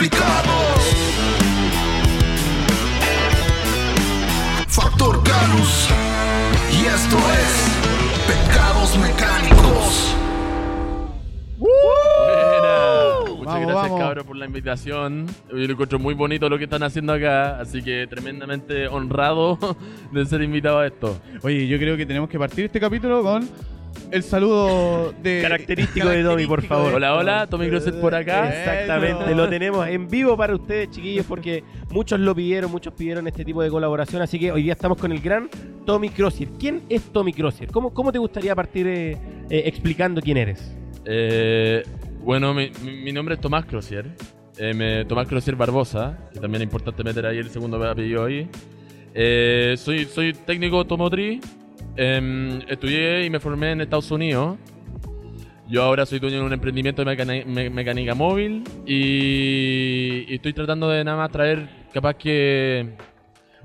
complicado. Factor Canus. Y esto es Pecados Mecánicos. Buena. Muchas Vamos, gracias, vamos. cabros, por la invitación. Yo lo encuentro muy bonito lo que están haciendo acá, así que tremendamente honrado de ser invitado a esto. Oye, yo creo que tenemos que partir este capítulo con el saludo de Característico de Tommy, por favor. Hola, hola, Tommy Grosset por acá. Exactamente, Eso. lo tenemos en vivo para ustedes, chiquillos, porque muchos lo pidieron, muchos pidieron este tipo de colaboración, así que hoy día estamos con el gran Tommy Crozier. ¿Quién es Tommy Crozier? ¿Cómo, cómo te gustaría partir eh, eh, explicando quién eres? Eh, bueno, mi, nombre es Tomás Crocier. Eh, me- Tomás Crocier Barbosa, que también es importante meter ahí el segundo apellido ahí. Eh, soy, soy técnico automotriz. Em, estudié y me formé en Estados Unidos. Yo ahora soy dueño de un emprendimiento de me- mecánica móvil y, y estoy tratando de nada más traer, capaz que...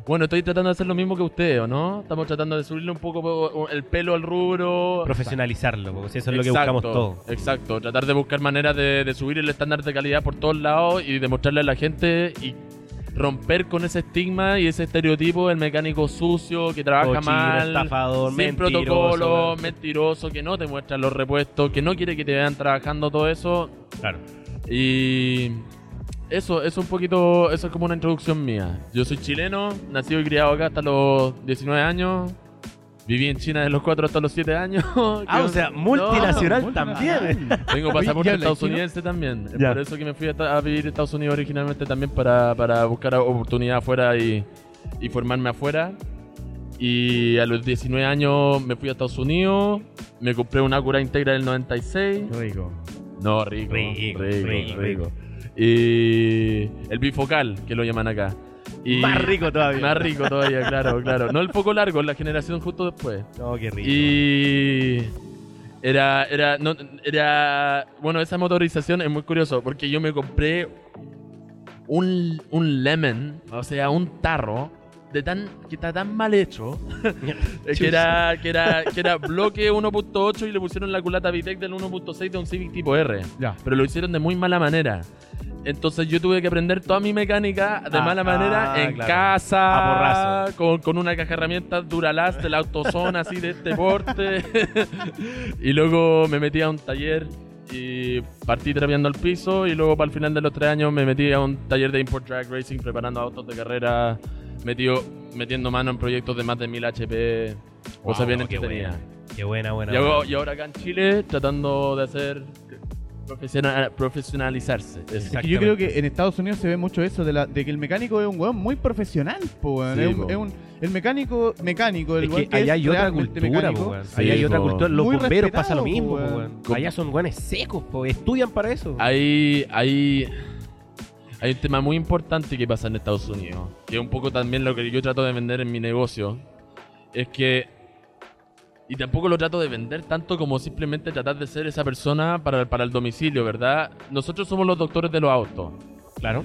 Bueno, estoy tratando de hacer lo mismo que ustedes, ¿o no? Estamos tratando de subirle un poco el pelo al rubro. Profesionalizarlo, porque si eso es lo que buscamos todos. Exacto, tratar de buscar maneras de, de subir el estándar de calidad por todos lados y demostrarle a la gente y romper con ese estigma y ese estereotipo del mecánico sucio que trabaja Cochino, mal, estafador, sin mentiroso, protocolo, mentiroso, que no te muestra los repuestos, que no quiere que te vean trabajando todo eso. Claro. Y eso, eso un poquito, eso es como una introducción mía. Yo soy chileno, nacido y criado acá hasta los 19 años. Viví en China de los 4 hasta los 7 años. Ah, o sea, multinacional No, también. Tengo pasaporte ¿ya hablas estadounidense también. Ya. por eso que me fui a, vivir a Estados Unidos originalmente también para, para buscar oportunidad afuera y, y formarme afuera. Y a los 19 años me fui a Estados Unidos. Me compré una Acura Integra del 96. Rico. No, rico. Rico, Rico, rico, rico. Y el bifocal, que lo llaman acá. Y Más rico todavía. Más rico todavía, claro, claro. No el foco largo, la generación justo después. No, qué rico. Y era, era, no, era, bueno, esa motorización es muy curioso porque yo me compré un, un lemon, o sea, un tarro de tan, que está tan mal hecho, que era, que era, que era bloque 1.8 y le pusieron la culata Vitec del 1.6 de un Civic tipo R, Ya. pero lo hicieron de muy mala manera. Entonces yo tuve que aprender toda mi mecánica de Ah, mala manera ah, en claro. casa, A con, con una caja de herramientas Duralast de la AutoZone así de este porte. y luego me metí a un taller y partí trapeando al piso y luego para el final de los tres años me metí a un taller de import drag racing preparando autos de carrera, metido, metiendo mano en proyectos de más de 1000 HP, cosas bien qué entretenidas. buena. Qué buena, buena. Y, hago- buena. y ahora acá en Chile tratando de hacer profesional, profesionalizarse. Es que yo creo que en Estados Unidos se ve mucho eso de, la, de que el mecánico es un weón muy profesional, po, weón. Sí, es, un, po. es un- el mecánico, mecánico, el Es que allá hay otra cultura, mecánico, po, weón. Sí, Allá hay otra cultura. Los Muy bomberos pasa lo mismo. Allá son guanes secos, po. Estudian para eso. Hay, hay, hay un tema muy importante que pasa en Estados Unidos, que es un poco también lo que yo trato de vender en mi negocio, es que, y tampoco lo trato de vender tanto como simplemente tratar de ser esa persona para, para el domicilio, ¿verdad? Nosotros somos los doctores de los autos. Claro.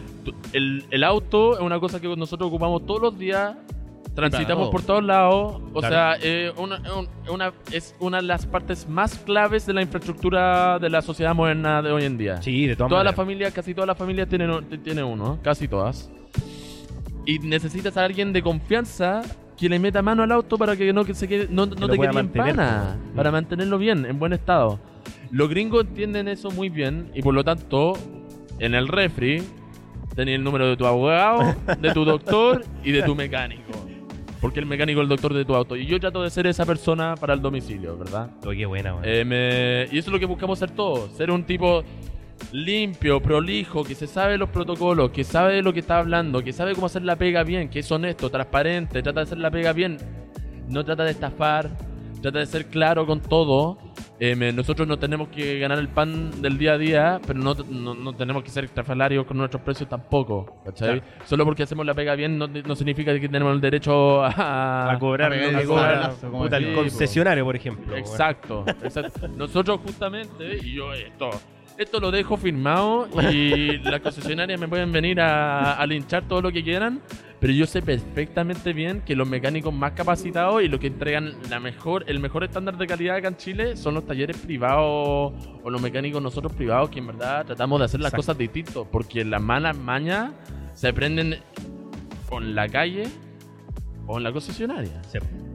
El, el auto es una cosa que nosotros ocupamos todos los días, transitamos todo. por todos lados, o Claro. sea, eh, una, un- una- es una de las partes más claves de la infraestructura de la sociedad moderna de hoy en día. Sí, de todas Todas las maneras. familias, casi todas las familias tienen, tienen uno, casi todas. Y necesitas a alguien de confianza que le meta mano al auto para que no, que se quede, no, te quede en pana, para mantenerlo bien, en buen estado. Los gringos entienden eso muy bien y por lo tanto, en el refri, tenés el número de tu abogado, de tu doctor y de tu mecánico. Porque el mecánico es el doctor de tu auto. Y yo trato de ser esa persona para el domicilio, ¿verdad? Oh, qué buena. Eh, me- y eso es lo que buscamos ser todos. Ser un tipo limpio, prolijo, que se sabe los protocolos, que sabe de lo que está hablando, que sabe cómo hacer la pega bien, que es honesto, transparente, trata de hacer la pega bien. No trata de estafar, trata de ser claro con todo. Eh, me- nosotros no tenemos que ganar el pan del día a día, pero no, no, no tenemos que ser estrafalarios con nuestros precios tampoco. ¿cachai? Solo porque hacemos la pega bien no, no significa que tenemos el derecho a, a cobrar a lo pegar que el cobra sablazo, como puta, el decís, concesionario, por ejemplo. Exacto, exacto. Nosotros justamente, y yo esto, esto lo dejo firmado y las concesionarias me pueden venir a, a linchar todo lo que quieran, pero yo sé perfectamente bien que los mecánicos más capacitados y los que entregan la mejor, el mejor estándar de calidad acá en Chile son los talleres privados o los mecánicos nosotros privados que en verdad tratamos de hacer las Exacto. cosas distintos, porque las malas mañas se aprenden en la calle o en la concesionaria.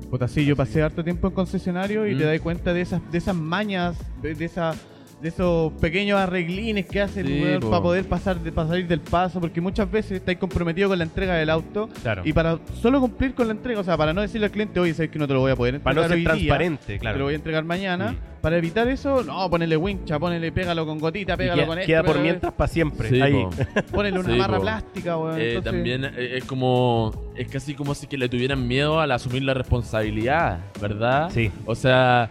Puta, sí, yo pasé harto tiempo en concesionario y Mm. te das cuenta de esas, de esas mañas, de, de esa, de esos pequeños arreglines que hacen Sí, po. para poder pasar de, para salir del paso, porque muchas veces estáis comprometido con la entrega del auto Claro. y para solo cumplir con la entrega, o sea, para no decirle al cliente, oye, sabes que no te lo voy a poder entregar Para no ser hoy día, transparente, te lo claro. voy a entregar mañana. Para evitar eso, no, ponele wincha, ponele, pégalo con gotita, Y pégalo queda, con esto. queda por mientras para siempre. Sí, ahí. po. Ponele una Sí, barra po. plástica, weón. Eh, entonces- también eh, es como es casi como si que le tuvieran miedo al asumir la responsabilidad, ¿verdad? Sí. O sea,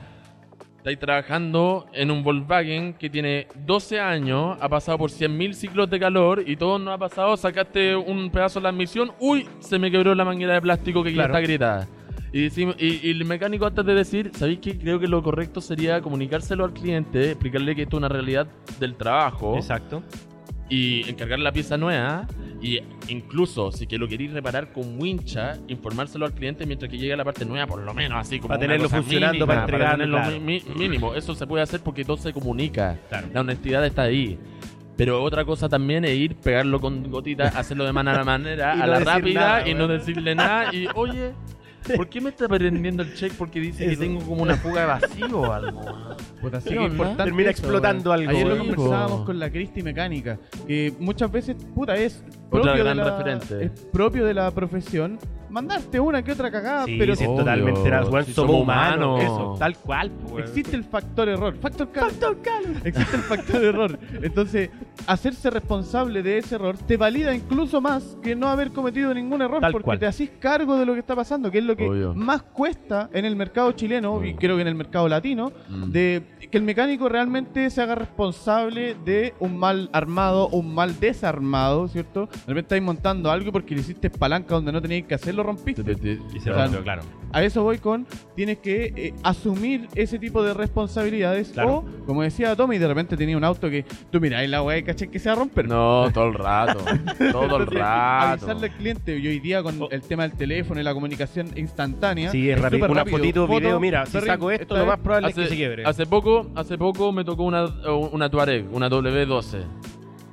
estáis trabajando en un Volkswagen que tiene 12 años, ha pasado por 100.000 ciclos de calor y todo no ha pasado, sacaste un pedazo de la admisión, uy, se me quebró la manguera de plástico que ya Claro. está gritada. Y, decimos- y, y el mecánico antes de decir, ¿sabéis qué? Creo que lo correcto sería comunicárselo al cliente, explicarle que esto es una realidad del trabajo Exacto. y encargar la pieza nueva y incluso si que lo queréis reparar con wincha, informárselo al cliente mientras que llegue la parte nueva, por lo menos así como Para tenerlo funcionando, mínima, para entregarlo, tenerlo claro. mi- mi- mínimo. Eso se puede hacer porque todo se comunica. Claro. La honestidad está ahí. Pero otra cosa también es ir, pegarlo con gotitas, hacerlo de manera manera, a la rápida nada, y no decirle nada. Y oye, ¿por qué me está prendiendo el check? Porque dice que tengo como una fuga de vacío o algo. Puta, sí, importante Termina eso, explotando weón. algo, Ayer lo weón. conversábamos con la Cristi Mecánica, que muchas veces, puta, es Otra propio, de la, referente. es propio de la profesión mandarte una que otra cagada, Sí, pero sí, Obvio. totalmente. era- Si somos somos humanos. humanos. Eso, tal cual. po, weón. existe el factor error. Factor calor. Existe el factor error. Entonces, hacerse responsable de ese error te valida incluso más que no haber cometido ningún error Tal porque cual. te haces cargo de lo que está pasando, que es lo que Obvio. más cuesta en el mercado chileno y Mm. creo que en el mercado latino, Mm. de que el mecánico realmente se haga responsable de un mal armado, un mal desarmado, ¿cierto? De repente estáis montando algo porque le hiciste palanca donde no teníais que hacerlo, rompiste. Te- te- Y se O sea, rompió, claro. A eso voy con, tienes que eh, asumir ese tipo de responsabilidades. Claro. O, como decía Tommy, de repente tenía un auto que tú miráis la weá y caché que se va a romper. No, todo el rato. Todo el rato. Avisarle al cliente, y hoy día con Oh. el tema del teléfono y la comunicación instantánea. Sí, es rápido. súper Una rápido. fotito, Foto, video, mira, si saco esto, lo es- más probable es que se quiebre. hace poco, hace poco me tocó una, una Tuareg, una W12.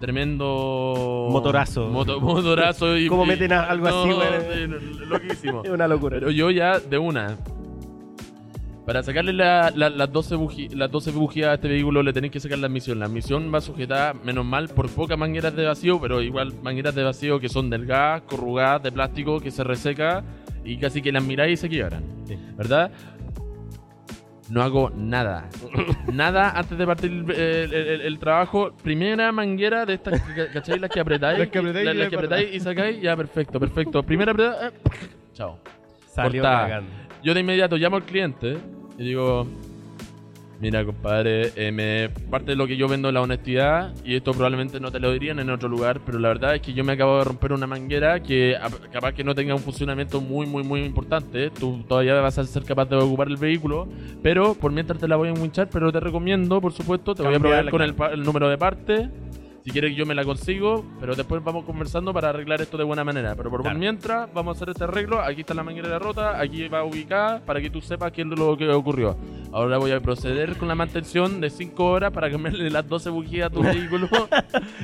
Tremendo Motorazo. moto- motorazo y ¿Cómo meten algo así, güey? loquísimo. Es una locura. Pero yo ya de una. Para sacarle la- la- las 12 buji- las 12 bujías a este vehículo le tenéis que sacar la admisión. La admisión va sujetada, menos mal, por pocas mangueras de vacío, pero igual mangueras de vacío que son delgadas, corrugadas, de plástico, que se reseca y casi que las miráis y se quiebran. Sí. ¿Verdad? No hago nada. nada antes de partir el, el- el- el trabajo. Primera manguera de estas, ¿cachai? Las que apretáis. Las que apretáis y las que apretáis y sacáis. Ya, perfecto, perfecto. Primera apretada. eh, chao. Salió. Yo de inmediato llamo al cliente y digo, mira compadre, eh, me, parte de lo que yo vendo es la honestidad y esto probablemente no te lo dirían en otro lugar, pero la verdad es que yo me acabo de romper una manguera que a- capaz que no tenga un funcionamiento muy, muy, muy importante, tú todavía vas a ser capaz de ocupar el vehículo, pero por mientras te la voy a winchar, pero te recomiendo, por supuesto, te voy a Cambiarla, con el, el número de parte. Si quieres yo me la consigo, pero después vamos conversando para arreglar esto de buena manera. Pero por Claro. mientras vamos a hacer este arreglo. Aquí está la manguera rota, aquí va ubicada para que tú sepas qué es lo que ocurrió. Ahora voy a proceder con la mantención de 5 horas para cambiarle las 12 bujías a tu vehículo.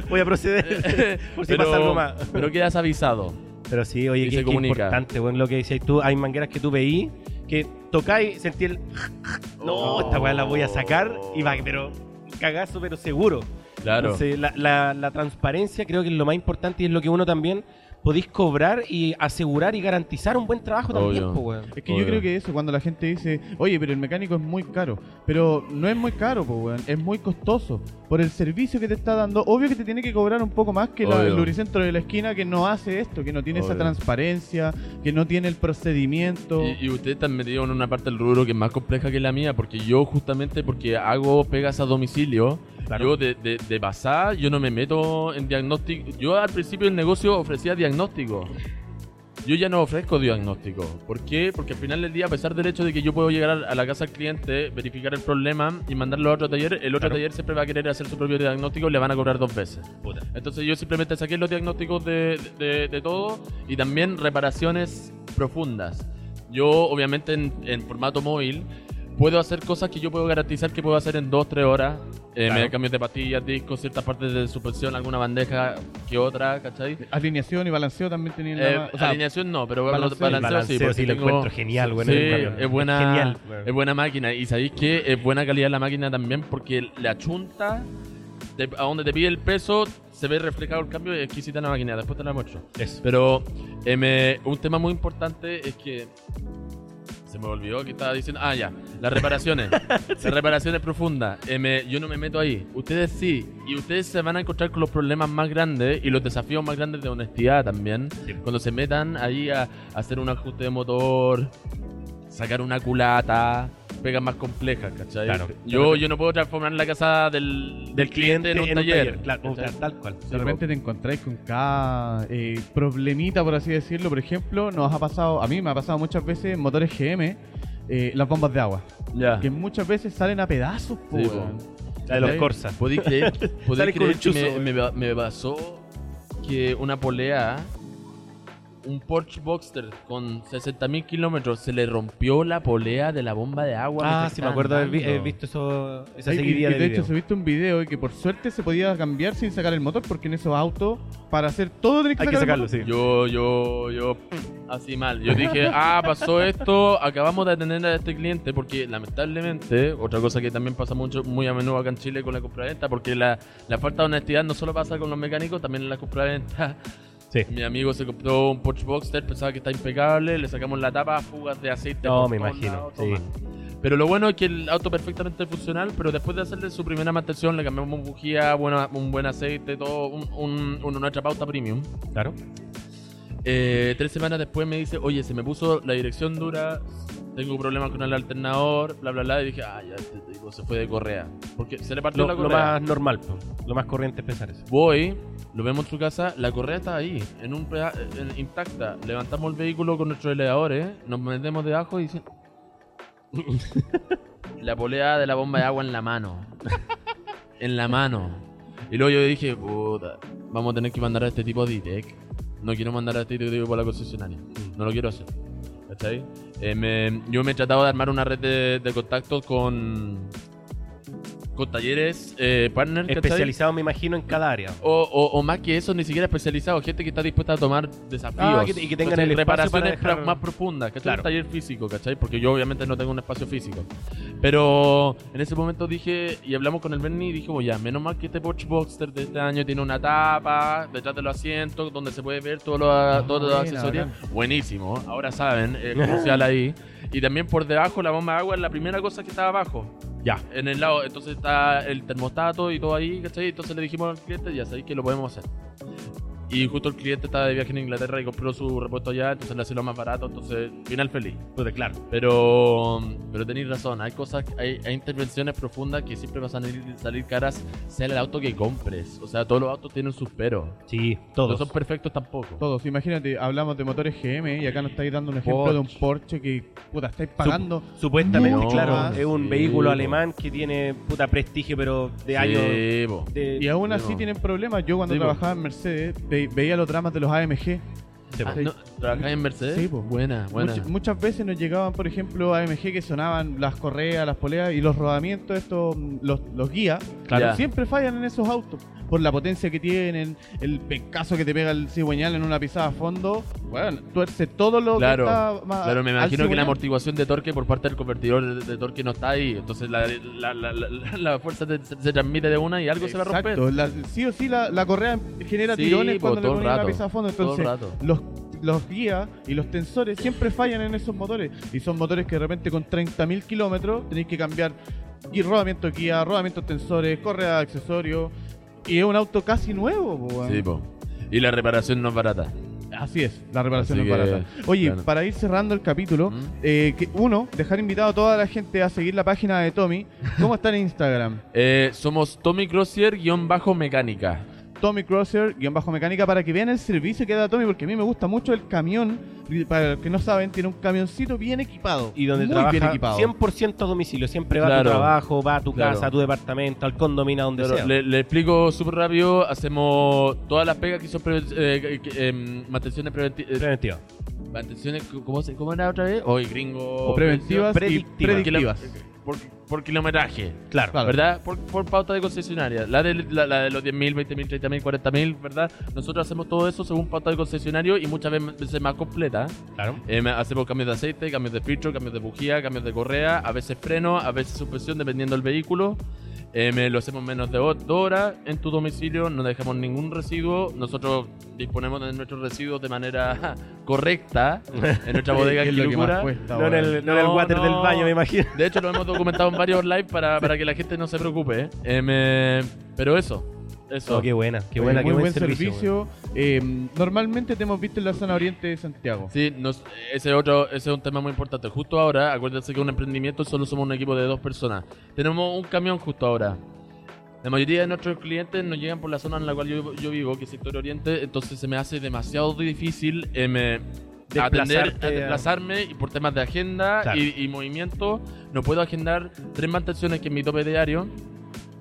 Voy a proceder. Por si pero, pasa algo más. pero quedas avisado. Pero sí, oye, qué comunica. importante, bueno, lo que decías tú, hay mangueras que tú veís que tocáis, sentí el no, Oh. esta weá la voy a sacar y va, pero cagazo, pero seguro. Claro. Entonces, la, la- la transparencia creo que es lo más importante y es lo que uno también podéis cobrar y asegurar y garantizar un buen trabajo también, Obvio. po, weón. Es que Obvio. yo creo que eso, cuando la gente dice, oye, pero el mecánico es muy caro. Pero no es muy caro, pues, weón. Es muy costoso. Por el servicio que te está dando, obvio que te tiene que cobrar un poco más que la- el lubricentro de la esquina que no hace esto, que no tiene esa transparencia, que no tiene el procedimiento. Y, y ustedes están metidos en una parte del rubro que es más compleja que la mía, porque yo justamente porque hago pegas a domicilio, Claro. yo de, de, de pasada, yo no me meto en diagnóstico. Yo al principio del negocio ofrecía diagnóstico. yo ya no ofrezco diagnóstico. ¿Por qué? Porque al final del día, a pesar del hecho de que yo puedo llegar a la casa del cliente, verificar el problema y mandarlo a otro taller, el otro Claro. taller siempre va a querer hacer su propio diagnóstico y le van a cobrar dos veces. Puta. Entonces yo simplemente saqué los diagnósticos de, de- de todo y también reparaciones profundas. Yo, obviamente, en, en formato móvil, puedo hacer cosas que yo puedo garantizar que puedo hacer en 2-3 horas. Eh, Claro. Me cambios de pastillas, discos, ciertas partes de suspensión, alguna bandeja que otra, ¿cachai? Alineación y balanceo también tenían Eh, la- o sea, alineación no, pero balanceo- balanceo, balanceo sí, porque sí lo tengo- encuentro genial, bueno, sí, es buena, Genial, bueno. es buena máquina. Y sabéis que es buena calidad la máquina también porque le achunta de- a donde te pide el peso, se ve reflejado el cambio y es exquisita la máquina. Después te la muestro. Eso. Pero eh, me- un tema muy importante es que se me olvidó que estaba diciendo. Ah, ya. Las reparaciones. Las reparaciones profundas. Eh, me- yo no me meto ahí. Ustedes sí. Y ustedes se van a encontrar con los problemas más grandes y los desafíos más grandes de honestidad también. Sí. Cuando se metan ahí a, a hacer un ajuste de motor, sacar una culata, pegas más complejas, ¿cachai? Claro. Yo, yo no puedo transformar la casa del, Del cliente en un taller. Claro, tal cual. De repente te encontráis con cada eh, problemita, por así decirlo. Por ejemplo, nos ha pasado, a mí me ha pasado muchas veces en motores GM, eh, las bombas de agua. Ya. Que muchas veces salen a pedazos, po, Sí, weón. La de los. Corsa. ¿Podéis creer, podéis creer que chuzo. me, me, me pasó que una polea, un Porsche Boxster con 60.000 kilómetros, se le rompió la polea de la bomba de agua? Ah, sí, me acuerdo haber vi- haber visto eso, esa Ay, y- seguidilla y de, de video. hecho, se visto un video y que por suerte se podía cambiar sin sacar el motor, porque en esos autos, para hacer todo, tenés que Hay que sacar sacarlo, el sí. Yo, yo, yo, así mal. Yo dije, ah, pasó esto, acabamos de atender a este cliente, porque lamentablemente, otra cosa que también pasa mucho, muy a menudo acá en Chile con la compraventa, porque la, la falta de honestidad no solo pasa con los mecánicos, también en la compraventa. Sí. Mi amigo se compró un Porsche Boxster, pensaba que está impecable, le sacamos la tapa, fugas de aceite. No, me imagino, mal. Pero lo bueno es que el auto perfectamente funcional, pero después de hacerle su primera mantención, le cambiamos bujía, buena, un buen aceite, todo, un, un, una nuestra pauta premium. Claro. Eh, tres semanas después me dice, oye, se me puso la dirección dura, tengo problemas con el alternador, bla, bla, bla. Y dije, ah, ya, este tipo se fue de correa. Porque se le partió Lo, la lo correa. más normal, lo más corriente es pensar eso. Voy, lo vemos en su casa, la correa está ahí, en un en- intacta. Levantamos el vehículo con nuestros elevadores, nos metemos debajo y dicen... la polea de la bomba de agua en la mano. en la mano. Y luego yo dije, puta, vamos a tener que mandar a este tipo de ITEC. No quiero mandar a este tipo por la concesionaria. No lo quiero hacer. Eh, me- yo me he tratado de armar una red de, de contactos con... Con talleres, eh, partners, ¿cachai? Especializado, me imagino, en cada área. O, o, o más que eso, ni siquiera especializado. Gente que está dispuesta a tomar desafíos. Ah, que- y que tengan ¿cachai? el reparaciones para dejar- más profundas. ¿cachai? Claro. Un taller físico, ¿cachai? Porque yo obviamente no tengo un espacio físico. Pero en ese momento dije, y hablamos con el Bernie y dije, "Oh, ya, menos mal que este Porsche Boxster de este año tiene una tapa detrás de los asientos donde se puede ver todos los, todos los accesorios. Buenísimo. Ahora saben, es crucial ahí. Y también por debajo la bomba de agua es la primera cosa que estaba abajo Ya. en el lado, entonces está el termostato y todo ahí, ¿cachai? Entonces le dijimos al cliente, ya sabéis que lo podemos hacer. Y justo el cliente estaba de viaje en Inglaterra y compró su repuesto allá, entonces le hacía lo más barato, entonces final feliz. Pues claro. Pero, pero tenéis razón, hay cosas, hay, hay intervenciones profundas que siempre van a salir, salir caras, sea el auto que compres. O sea, todos los autos tienen sus peros. Sí, No todos. son perfectos tampoco. Todos, imagínate, hablamos de motores GM y acá nos estáis dando un ejemplo Porsche. de un Porsche que, puta, estáis pagando. Supuestamente, claro, más. es un Sí, vehículo alemán que tiene puta prestigio, pero de Sí, años. de- Y aún Sí, así tienen problemas. Yo cuando Sí, trabajaba en Mercedes ve- veía los dramas de los AMG. Ah, no, ¿Trabajáis en Mercedes? Sí, po. Buena, buena. Much- muchas veces nos llegaban, por ejemplo, AMG que sonaban las correas, las poleas y los rodamientos, estos, los, los guías, Claro. siempre fallan en esos autos. Por la potencia que tienen, el pencazo que te pega el cigüeñal en una pisada a fondo, bueno, tuerce todo lo Claro, que está ma- Claro, me imagino que la amortiguación de torque por parte del convertidor de, de torque no está ahí. Entonces la, la, la, la- la fuerza te- se, se transmite de una y algo se va a romper. Sí o sí la, la correa genera Sí, tirones po, cuando le ponen la rato, pisada a fondo. Entonces, los, los guías y los tensores siempre fallan en esos motores. Y son motores que de repente con 30.000 kilómetros tenéis que cambiar y rodamiento guía, rodamientos tensores, correa de accesorios. Y es un auto casi nuevo, po, weón. Sí, po. Y la reparación no es barata. Así es, la reparación Así no es que, barata. Oye, claro. para ir cerrando el capítulo, ¿Mm? eh, que uno, dejar invitado a toda la gente a seguir la página de Tommy. ¿Cómo está en Instagram? Eh, somos Tommy Crozier guion bajo mecánica. Tommy Crosser, guion bajo mecánica, para que vean el servicio que da Tommy, porque a mí me gusta mucho el camión. Para los que no saben, tiene un camioncito bien equipado. Y donde muy trabaja bien equipado. 100% a domicilio. Siempre va a tu Claro. trabajo, va a tu Claro. casa, a tu departamento, al condominio, donde Pero sea. le, le explico súper rápido. Hacemos todas las pegas que son pre- eh, que- em, mantenciones preventivas. Preventiva. mantenciones, ¿cómo, se- ¿cómo era otra vez? Hoy, gringo. O preventivas y predictivas. predictivas. Por, por kilometraje. Claro. Claro. ¿Verdad? Por, por pauta de concesionaria. La de, la, la de los 10.000, 20.000, 30.000, 40.000, ¿verdad? Nosotros hacemos todo eso según pauta de concesionario y muchas veces más completa. Claro. Eh, hacemos cambios de aceite, cambios de filtro, cambios de bujía, cambios de correa, a veces freno, a veces suspensión, dependiendo del vehículo. Eh, me lo hacemos menos de 2 horas en tu domicilio, no dejamos ningún residuo. Nosotros disponemos de nuestros residuos de manera correcta en nuestra bodega ¿Qué en es lo que más Quilicura. cuesta, No en el, no en el No, water del baño, me imagino. De hecho, lo hemos documentado en varios live para, para que la gente no se preocupe. Eh, me- pero eso, eso. Oh, qué buena, qué buena, muy qué buen servicio. servicio. Eh, normalmente te hemos visto en la zona oriente de Santiago. Sí, nos- ese, otro, ese es un tema muy importante. Justo ahora, acuérdense que un emprendimiento solo somos un equipo de dos personas. Tenemos un camión justo ahora. La mayoría de nuestros clientes nos llegan por la zona en la cual yo, yo vivo, que es sector oriente, entonces se me hace demasiado difícil eh, me- atender, a a- desplazarme y por temas de agenda Claro. y, y movimiento. No puedo agendar tres mantenciones que es mi tope diario.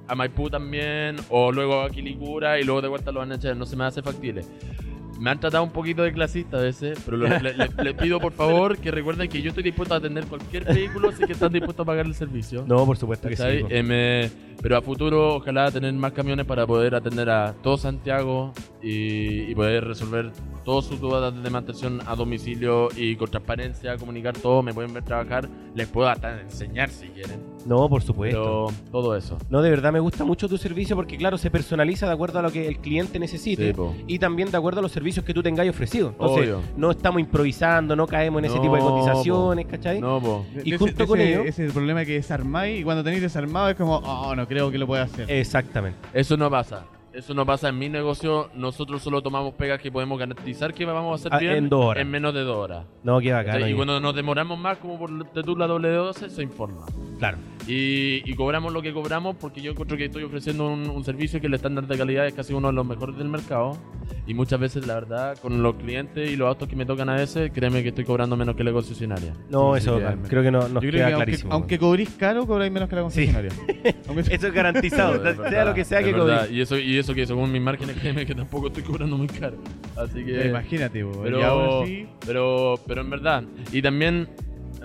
A Maipú también, o luego a Quilicura y luego de vuelta a los Anachas. No se me hace factible. Me han tratado un poquito de clasista a veces, pero lo- le, le- le pido por favor que recuerden que yo estoy dispuesto a atender cualquier vehículo si que están dispuestos a pagar el servicio. No, por supuesto que sí. Eh, me- pero a futuro, ojalá tener más camiones para poder atender a todo Santiago y, y poder resolver todas sus dudas de mantención a domicilio y con transparencia, comunicar todo. Me pueden ver trabajar, les puedo hasta enseñar si quieren. No, por supuesto. Pero todo eso. No, de verdad me gusta mucho tu servicio porque, claro, se personaliza de acuerdo a lo que el cliente necesite Sí, y también de acuerdo a los servicios que tú tengáis ofrecido. Entonces, Obvio. no estamos improvisando, no caemos en ese tipo de po. cotizaciones, ¿cachai? No, po. Y Ese- junto con ese- ello- Ese es el problema que desarmáis y cuando tenéis desarmado es como, oh, no creo que lo pueda hacer. Exactamente. Eso no pasa. Eso no pasa en mi negocio. Nosotros solo tomamos pegas que podemos garantizar que vamos a hacer Ah, bien en dos horas. en menos de dos horas. No, qué bacán. ¿Cachai? y oye. cuando nos demoramos más, como por de tu la W12, se informa. Claro. Y, y cobramos lo que cobramos porque yo encuentro que estoy ofreciendo un, un servicio que el estándar de calidad es casi uno de los mejores del mercado. Y muchas veces, la verdad, con los clientes y los autos que me tocan a veces, créeme que estoy cobrando menos que la concesionaria. No, Sí, eso sí, sí. creo que no, nos Yo creo queda que aunque, clarísimo. aunque cobrís caro, cobráis menos que la concesionaria. Aunque- Eso es garantizado, Es sea verdad, lo que sea es que verdad. cobres. Y eso, y eso que según mis márgenes, créeme que tampoco estoy cobrando muy caro. Así que... Imagínate, Pero, y aún así, pero, pero en verdad, y también,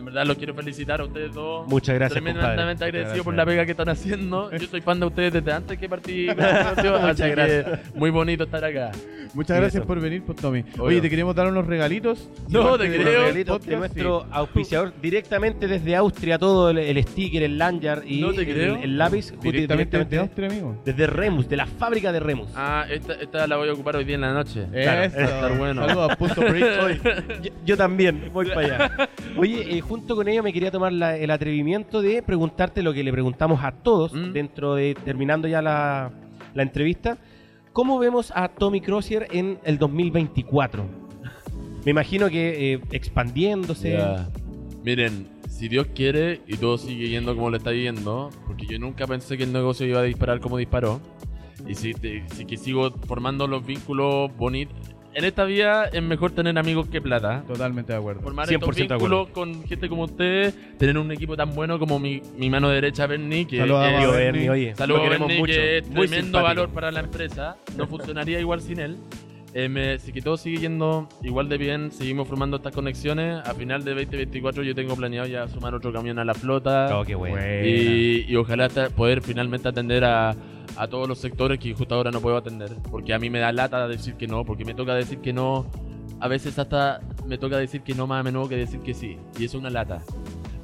en verdad los quiero felicitar a ustedes dos. Muchas gracias, Tremendamente compadre. agradecido por la pega que están haciendo. Yo soy fan de ustedes desde antes que partí. Muchas gracias. Muy bonito estar acá. muchas Sí, gracias eso. por venir, pues Tommy. Obvio. Oye, te queremos dar unos regalitos. No, te de creo. de podcast, nuestro sí. auspiciador directamente desde Austria, todo el, el sticker, el lanyard y No te el, creo. el lápiz Directamente desde Austria, amigo. desde Remus, de la fábrica de Remus. Ah, esta, esta la voy a ocupar hoy día en la noche. Claro, Eso. va a estar bueno. Saludos a Punto Bridge. Oye, yo, yo también, voy para allá. Oye, eh, junto con ello me quería tomar la- el atrevimiento de preguntarte lo que le preguntamos a todos Mm. dentro de, terminando ya la, la entrevista. ¿Cómo vemos a Tommy Crozier en el 2024? Me imagino que eh, expandiéndose. Ya. Miren, si Dios quiere y todo sigue yendo como le está yendo, porque yo nunca pensé que el negocio iba a disparar como disparó, y si, te- si que sigo formando los vínculos bonitos, en esta vida es mejor tener amigos que plata. Totalmente de acuerdo. Formar 100% estos de vínculos con gente como ustedes, tener un equipo tan bueno como mi, mi mano derecha Bernie, que Saludos a Bernie. Bernie, oye, Saludos lo a queremos Bernie, mucho. que es Muy tremendo simpático. valor para la empresa. No funcionaría igual sin él. Eh, me- si que todo sigue yendo igual de bien, seguimos formando estas conexiones. A final de 2024 yo tengo planeado ya sumar otro camión a la flota. Oh, qué bueno. y, y ojalá poder finalmente atender a, a todos los sectores que justo ahora no puedo atender. Porque a mí me da lata decir que no, porque me toca decir que no. A veces hasta me toca decir que no más a menudo que decir que sí. Y eso es una lata.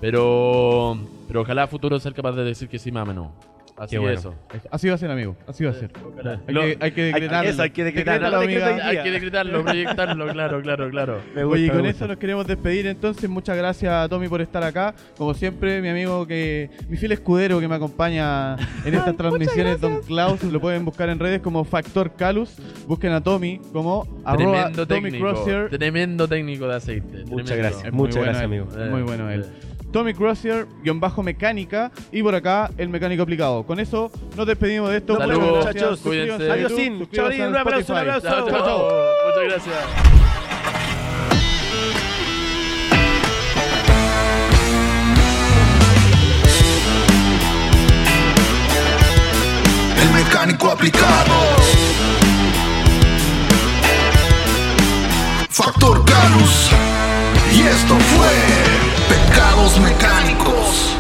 Pero, pero ojalá futuro ser capaz de decir que sí más a menudo. Así Qué bueno. eso. Así va a ser, amigo. Así va a ser. Hay, Lo- que, hay que decretarlo. eso hay que decretarlo. Decrétalo, amiga. Hay que decretarlo, proyectarlo, claro, claro, claro. Me gusta, Oye, y me con gusta. eso nos queremos despedir entonces. Muchas gracias a Tommy por estar acá. Como siempre, mi amigo que, mi fiel escudero que me acompaña en estas transmisiones, Don Klaus, lo pueden buscar en redes como Factor Calus. Busquen a Tommy como arroba Tremendo Tommy técnico. Crozier. Tremendo técnico de aceite. Muchas tremendo. gracias. Es muy Muchas bueno gracias, él. amigo. Muy bueno él. Eh. Tommy Crozier, guion bajo mecánica. Y por acá, el mecánico aplicado. Con eso nos despedimos de esto. Saludos, Muchas gracias. muchachos. Cuídense. Adiós, Sin. un aplauso, un Spotify. aplauso. Chao, chao. Chao, chao. Muchas gracias. El mecánico aplicado. Factor Canus. Y esto fue pecados mecánicos.